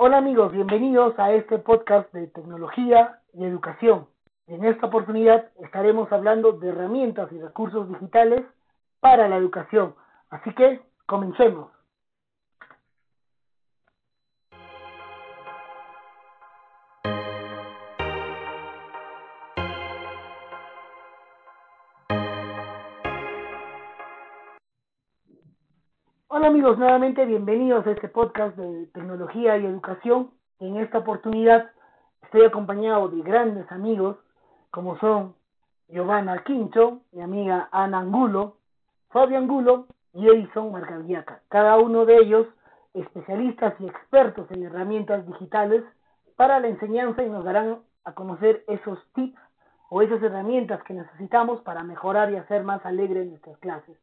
Hola amigos, bienvenidos a este podcast de tecnología y educación. En esta oportunidad estaremos hablando de herramientas y recursos digitales para la educación. Así que comencemos. Hola amigos, nuevamente bienvenidos a este podcast de tecnología y educación. En esta oportunidad estoy acompañado de grandes amigos como son Giovanna Quincho, mi amiga Ana Angulo, Fabio Angulo y Edison Margaviaca. Cada uno de ellos especialistas y expertos en herramientas digitales para la enseñanza y nos darán a conocer esos tips o esas herramientas que necesitamos para mejorar y hacer más alegres nuestras clases.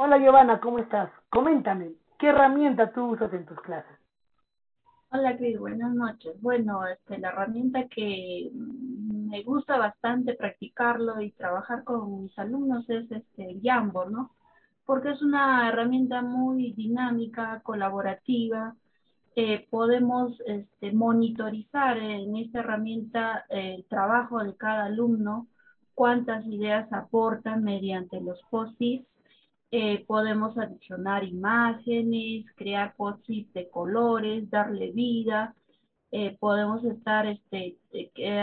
Hola Giovanna, ¿cómo estás? Coméntame, ¿qué herramienta tú usas en tus clases? Hola Cris, buenas noches. Bueno, este, la herramienta que me gusta bastante practicarlo y trabajar con mis alumnos es este Jamboard, ¿no? Porque es una herramienta muy dinámica, colaborativa. Podemos este, monitorizar en esta herramienta el trabajo de cada alumno, cuántas ideas aportan mediante los post-its eh, podemos adicionar imágenes, crear post de colores, darle vida, eh, podemos estar este,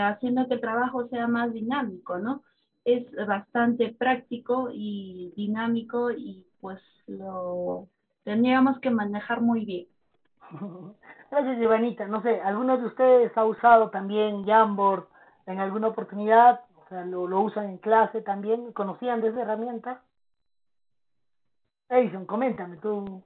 haciendo que el trabajo sea más dinámico, ¿no? Es bastante práctico y dinámico y pues lo tendríamos que manejar muy bien. Gracias, Giovanita. No sé, ¿alguno de ustedes ha usado también Jamboard en alguna oportunidad? O sea, ¿lo, lo usan en clase también? ¿Conocían de esa herramienta? Edison, coméntame tú.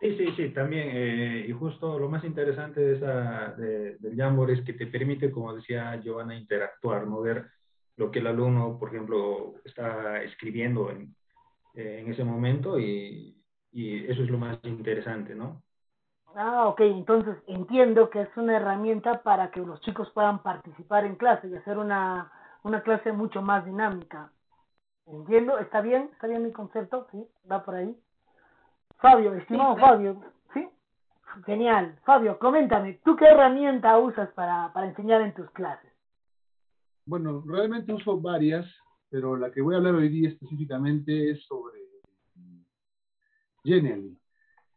Sí, sí, sí, también. Eh, y justo lo más interesante de esa, de, del Jamboard es que te permite, como decía Giovanna, interactuar, ¿no? Ver lo que el alumno, por ejemplo, está escribiendo en, en ese momento y, y eso es lo más interesante, ¿no? Ah, ok, entonces entiendo que es una herramienta para que los chicos puedan participar en clase y hacer una, una clase mucho más dinámica. Entiendo, está bien, está bien mi concepto, sí, va por ahí. Fabio, estimado Fabio, ¿sí? Genial. Fabio, coméntame, ¿tú qué herramienta usas para, para enseñar en tus clases? Bueno, realmente uso varias, pero la que voy a hablar hoy día específicamente es sobre Genially,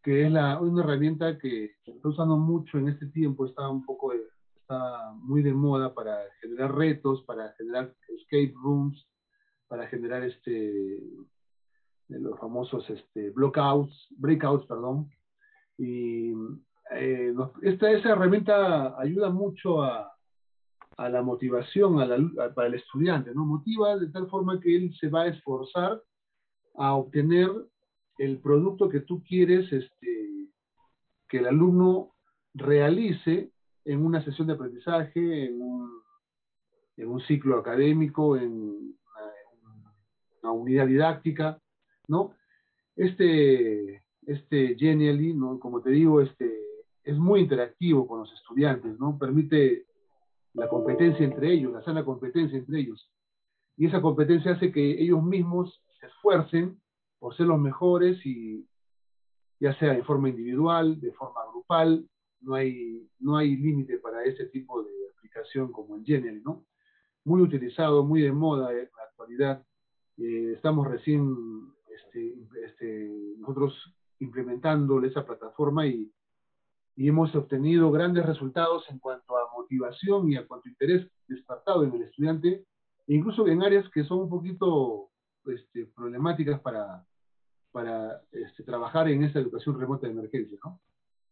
que es la, una herramienta que se está usando mucho en este tiempo, está un poco, está muy de moda para generar retos, para generar escape rooms, para generar este los famosos este, blockouts, breakouts, perdón. Y eh, esta esa herramienta ayuda mucho a, a la motivación a la, para el estudiante, ¿no? Motiva de tal forma que él se va a esforzar a obtener el producto que tú quieres este, que el alumno realice en una sesión de aprendizaje, en un, en un ciclo académico, en unidad didáctica, ¿no? Este, este Genially, ¿no? Como te digo, este, es muy interactivo con los estudiantes, ¿no? Permite la competencia entre ellos, la sana competencia entre ellos. Y esa competencia hace que ellos mismos se esfuercen por ser los mejores y ya sea de forma individual, de forma grupal, no hay, no hay límite para ese tipo de aplicación como el Genially, ¿no? Muy utilizado, muy de moda en la actualidad eh, estamos recién este, este, nosotros implementando esa plataforma y, y, hemos obtenido grandes resultados en cuanto a motivación y a cuanto a interés despertado en el estudiante, incluso en áreas que son un poquito este, problemáticas para, para este, trabajar en esa educación remota de emergencia, ¿no?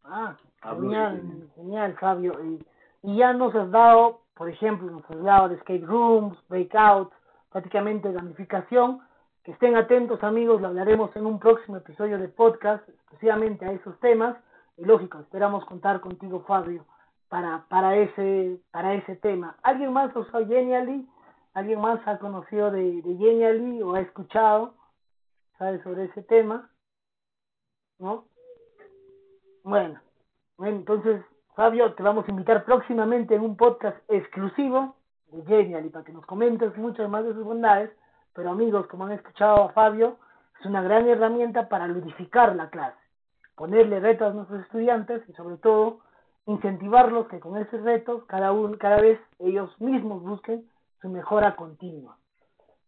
Ah, genial, genial, Fabio. Y, y, ya nos has dado, por ejemplo, nos has dado de escape rooms, breakouts, prácticamente gamificación. Que estén atentos amigos, lo hablaremos en un próximo episodio de podcast, exclusivamente a esos temas. Y lógico, esperamos contar contigo, Fabio, para, para, ese, para ese tema. ¿Alguien más usado Genially? ¿Alguien más ha conocido de, de Genially o ha escuchado, sabe, sobre ese tema? ¿No? Bueno, bueno, entonces, Fabio, te vamos a invitar próximamente en un podcast exclusivo Genial y para que nos comentes muchas más de sus bondades, pero amigos, como han escuchado a Fabio, es una gran herramienta para ludificar la clase, ponerle retos a nuestros estudiantes y sobre todo incentivarlos que con esos retos cada, uno, cada vez ellos mismos busquen su mejora continua.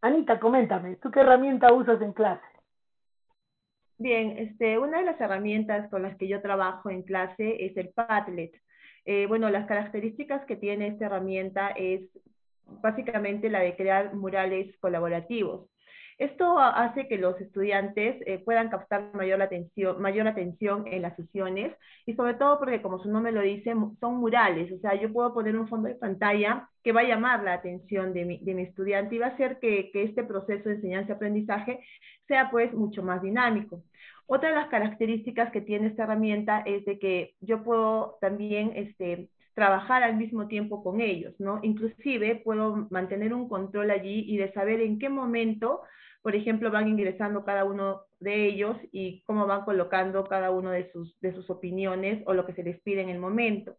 Anita, coméntame, ¿tú qué herramienta usas en clase? Bien, este, una de las herramientas con las que yo trabajo en clase es el Padlet. Eh, bueno, las características que tiene esta herramienta es básicamente la de crear murales colaborativos. Esto hace que los estudiantes eh, puedan captar mayor atención, mayor atención en las sesiones y sobre todo porque, como su nombre lo dice, son murales. O sea, yo puedo poner un fondo de pantalla que va a llamar la atención de mi, estudiante y va a hacer que, que este proceso de enseñanza-aprendizaje sea pues mucho más dinámico. Otra de las características que tiene esta herramienta es de que yo puedo también este, trabajar al mismo tiempo con ellos, ¿no? Inclusive puedo mantener un control allí y de saber en qué momento por ejemplo, van ingresando cada uno de ellos y cómo van colocando cada uno de sus, de sus opiniones o lo que se les pide en el momento.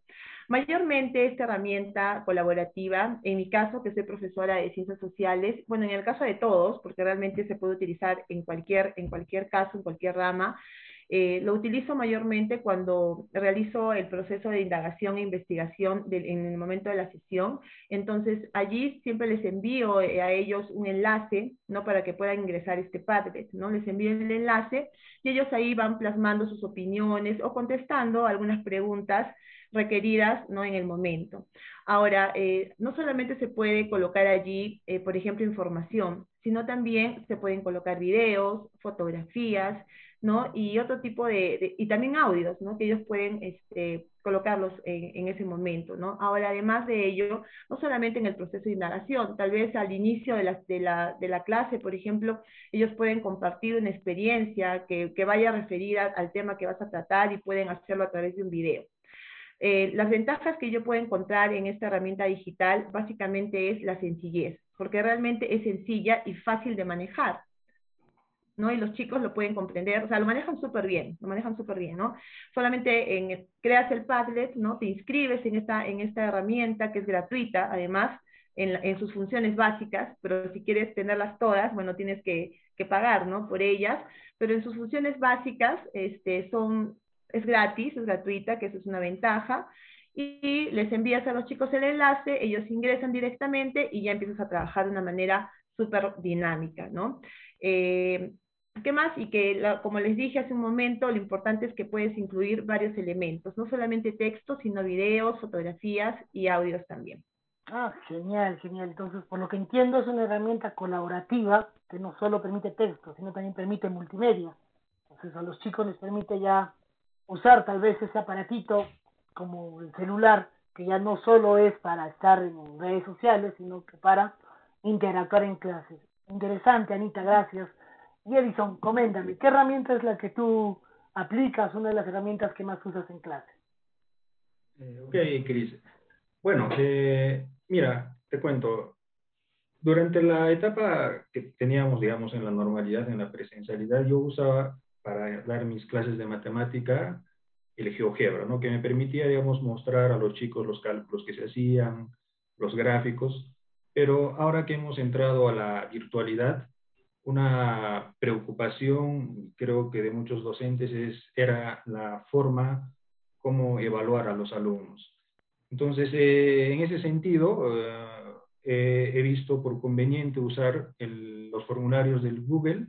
Mayormente esta herramienta colaborativa, en mi caso que soy profesora de ciencias sociales, bueno, en el caso de todos, porque realmente se puede utilizar en cualquier, en cualquier caso, en cualquier rama, eh, lo utilizo mayormente cuando realizo el proceso de indagación e investigación en el momento de la sesión. Entonces, allí siempre les envío eh, a ellos un enlace, ¿no? Para que puedan ingresar este Padlet, ¿no? Les envío el enlace y ellos ahí van plasmando sus opiniones o contestando algunas preguntas requeridas ¿no? en el momento. Ahora, eh, no solamente se puede colocar allí, por ejemplo, información, sino también se pueden colocar videos, fotografías, ¿no? Y otro tipo de, y también audios, ¿no? Que ellos pueden este, colocarlos en, ese momento, ¿no? Ahora, además de ello, no solamente en el proceso de indagación, tal vez al inicio de de de la clase, por ejemplo, ellos pueden compartir una experiencia que, que vaya referida al tema que vas a tratar y pueden hacerlo a través de un video. Eh, las ventajas que yo puedo encontrar en esta herramienta digital básicamente es la sencillez, porque realmente es sencilla y fácil de manejar. ¿No? Y los chicos lo pueden comprender, o sea, lo manejan súper bien, lo manejan súper bien, ¿no? Solamente en, creas el Padlet, ¿no? Te inscribes en esta, en esta herramienta que es gratuita, además, en, en sus funciones básicas, pero si quieres tenerlas todas, bueno, tienes que, que pagar, ¿no? Por ellas, pero en sus funciones básicas, este, son, es gratis, es gratuita, que eso es una ventaja, y les envías a los chicos el enlace, ellos ingresan directamente y ya empiezas a trabajar de una manera súper dinámica, ¿no? Eh, ¿Qué más? Y que, como les dije hace un momento, lo importante es que puedes incluir varios elementos, no solamente textos, sino videos, fotografías y audios también. Ah, genial, genial. Entonces, por lo que entiendo, es una herramienta colaborativa que no solo permite texto, sino también permite multimedia. Entonces, a los chicos les permite ya usar tal vez ese aparatito como el celular, que ya no solo es para estar en redes sociales, sino que para interactuar en clases. Interesante, Anita, gracias. Y Edison, coméntame, ¿qué herramienta es la que tú aplicas, una de las herramientas que más usas en clase? Eh, ok, Cris. Bueno, eh, mira, te cuento. Durante la etapa que teníamos, digamos, en la normalidad, en la presencialidad, yo usaba para dar mis clases de matemática el GeoGebra, ¿no? Que me permitía, digamos, mostrar a los chicos los cálculos que se hacían, los gráficos. Pero ahora que hemos entrado a la virtualidad, una preocupación, creo que de muchos docentes, es, era la forma como evaluar a los alumnos. Entonces, eh, en ese sentido, eh, he visto por conveniente usar los formularios del Google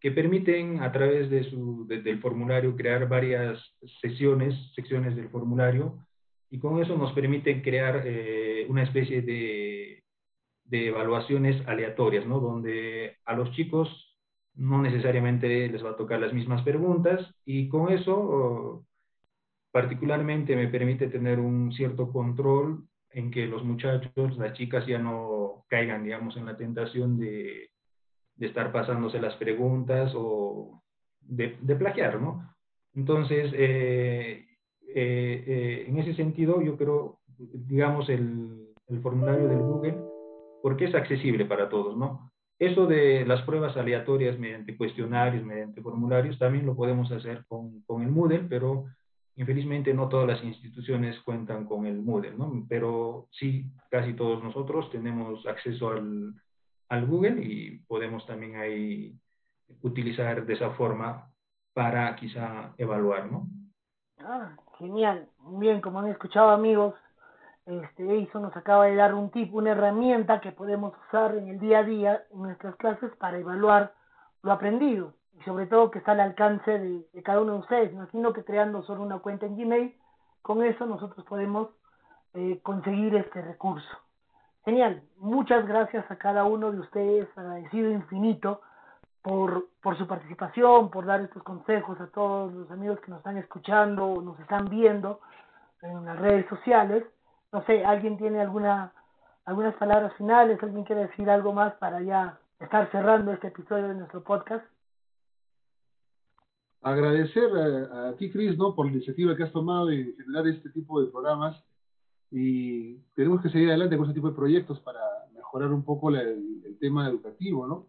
que permiten a través de su, del formulario crear varias sesiones, secciones del formulario, y con eso nos permiten crear eh, una especie de de evaluaciones aleatorias, ¿no? Donde a los chicos no necesariamente les va a tocar las mismas preguntas y con eso particularmente me permite tener un cierto control en que los muchachos, las chicas ya no caigan, digamos, en la tentación de, de estar pasándose las preguntas o de, de plagiar, ¿no? Entonces, eh, eh, eh, en ese sentido, yo creo, digamos, el, el formulario del Google porque es accesible para todos, ¿no? Eso de las pruebas aleatorias mediante cuestionarios, mediante formularios, también lo podemos hacer con, con el Moodle, pero infelizmente no todas las instituciones cuentan con el Moodle, ¿no? Pero sí, casi todos nosotros tenemos acceso al, al Google y podemos también ahí utilizar de esa forma para quizá evaluar, ¿no? Ah, Genial. Bien, como han escuchado amigos, este nos acaba de dar un tip, una herramienta que podemos usar en el día a día en nuestras clases para evaluar lo aprendido y sobre todo que está al alcance de, cada uno de ustedes. Imagino que creando solo una cuenta en Gmail, con eso nosotros podemos eh, conseguir este recurso. Genial, muchas gracias a cada uno de ustedes, agradecido infinito por, por su participación, por dar estos consejos a todos los amigos que nos están escuchando o nos están viendo en las redes sociales. No sé, ¿alguien tiene alguna algunas palabras finales? ¿Alguien quiere decir algo más para ya estar cerrando este episodio de nuestro podcast? Agradecer a, ti, Cris, ¿no? por la iniciativa que has tomado de generar este tipo de programas y tenemos que seguir adelante con este tipo de proyectos para mejorar un poco el, tema educativo, ¿no?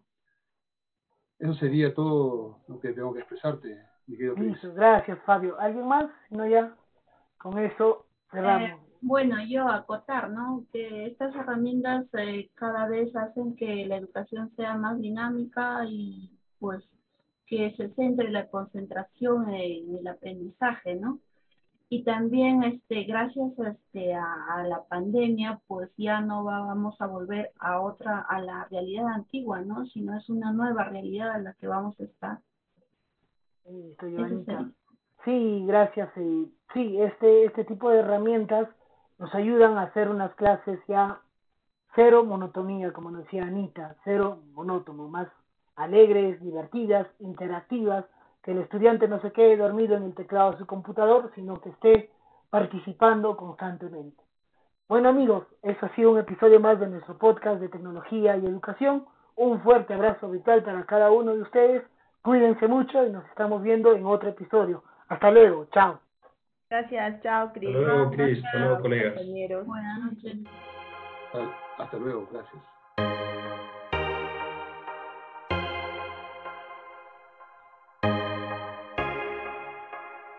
Eso sería todo lo que tengo que expresarte, mi querido Cris. Gracias, Fabio. ¿Alguien más? No, ya con eso cerramos. Eh, bueno, yo acotar, ¿no? Que estas herramientas eh, cada vez hacen que la educación sea más dinámica y pues que se centre la concentración en el aprendizaje, ¿no? Y también, este, gracias este, a, la pandemia, pues ya no vamos a volver a otra, a la realidad antigua, ¿no? Sino es una nueva realidad a la que vamos a estar. Sí, gracias. Sí, este, este tipo de herramientas nos ayudan a hacer unas clases ya cero monotonía, como decía Anita, cero monótono, más alegres, divertidas, interactivas, que el estudiante no se quede dormido en el teclado de su computador, sino que esté participando constantemente. Bueno amigos, eso ha sido un episodio más de nuestro podcast de tecnología y educación. Un fuerte abrazo vital para cada uno de ustedes. Cuídense mucho y nos estamos viendo en otro episodio. Hasta luego, chao. Gracias, chao, Cris. Hasta luego, Cris. Hasta luego, colegas. Buenas noches. Hasta luego, gracias.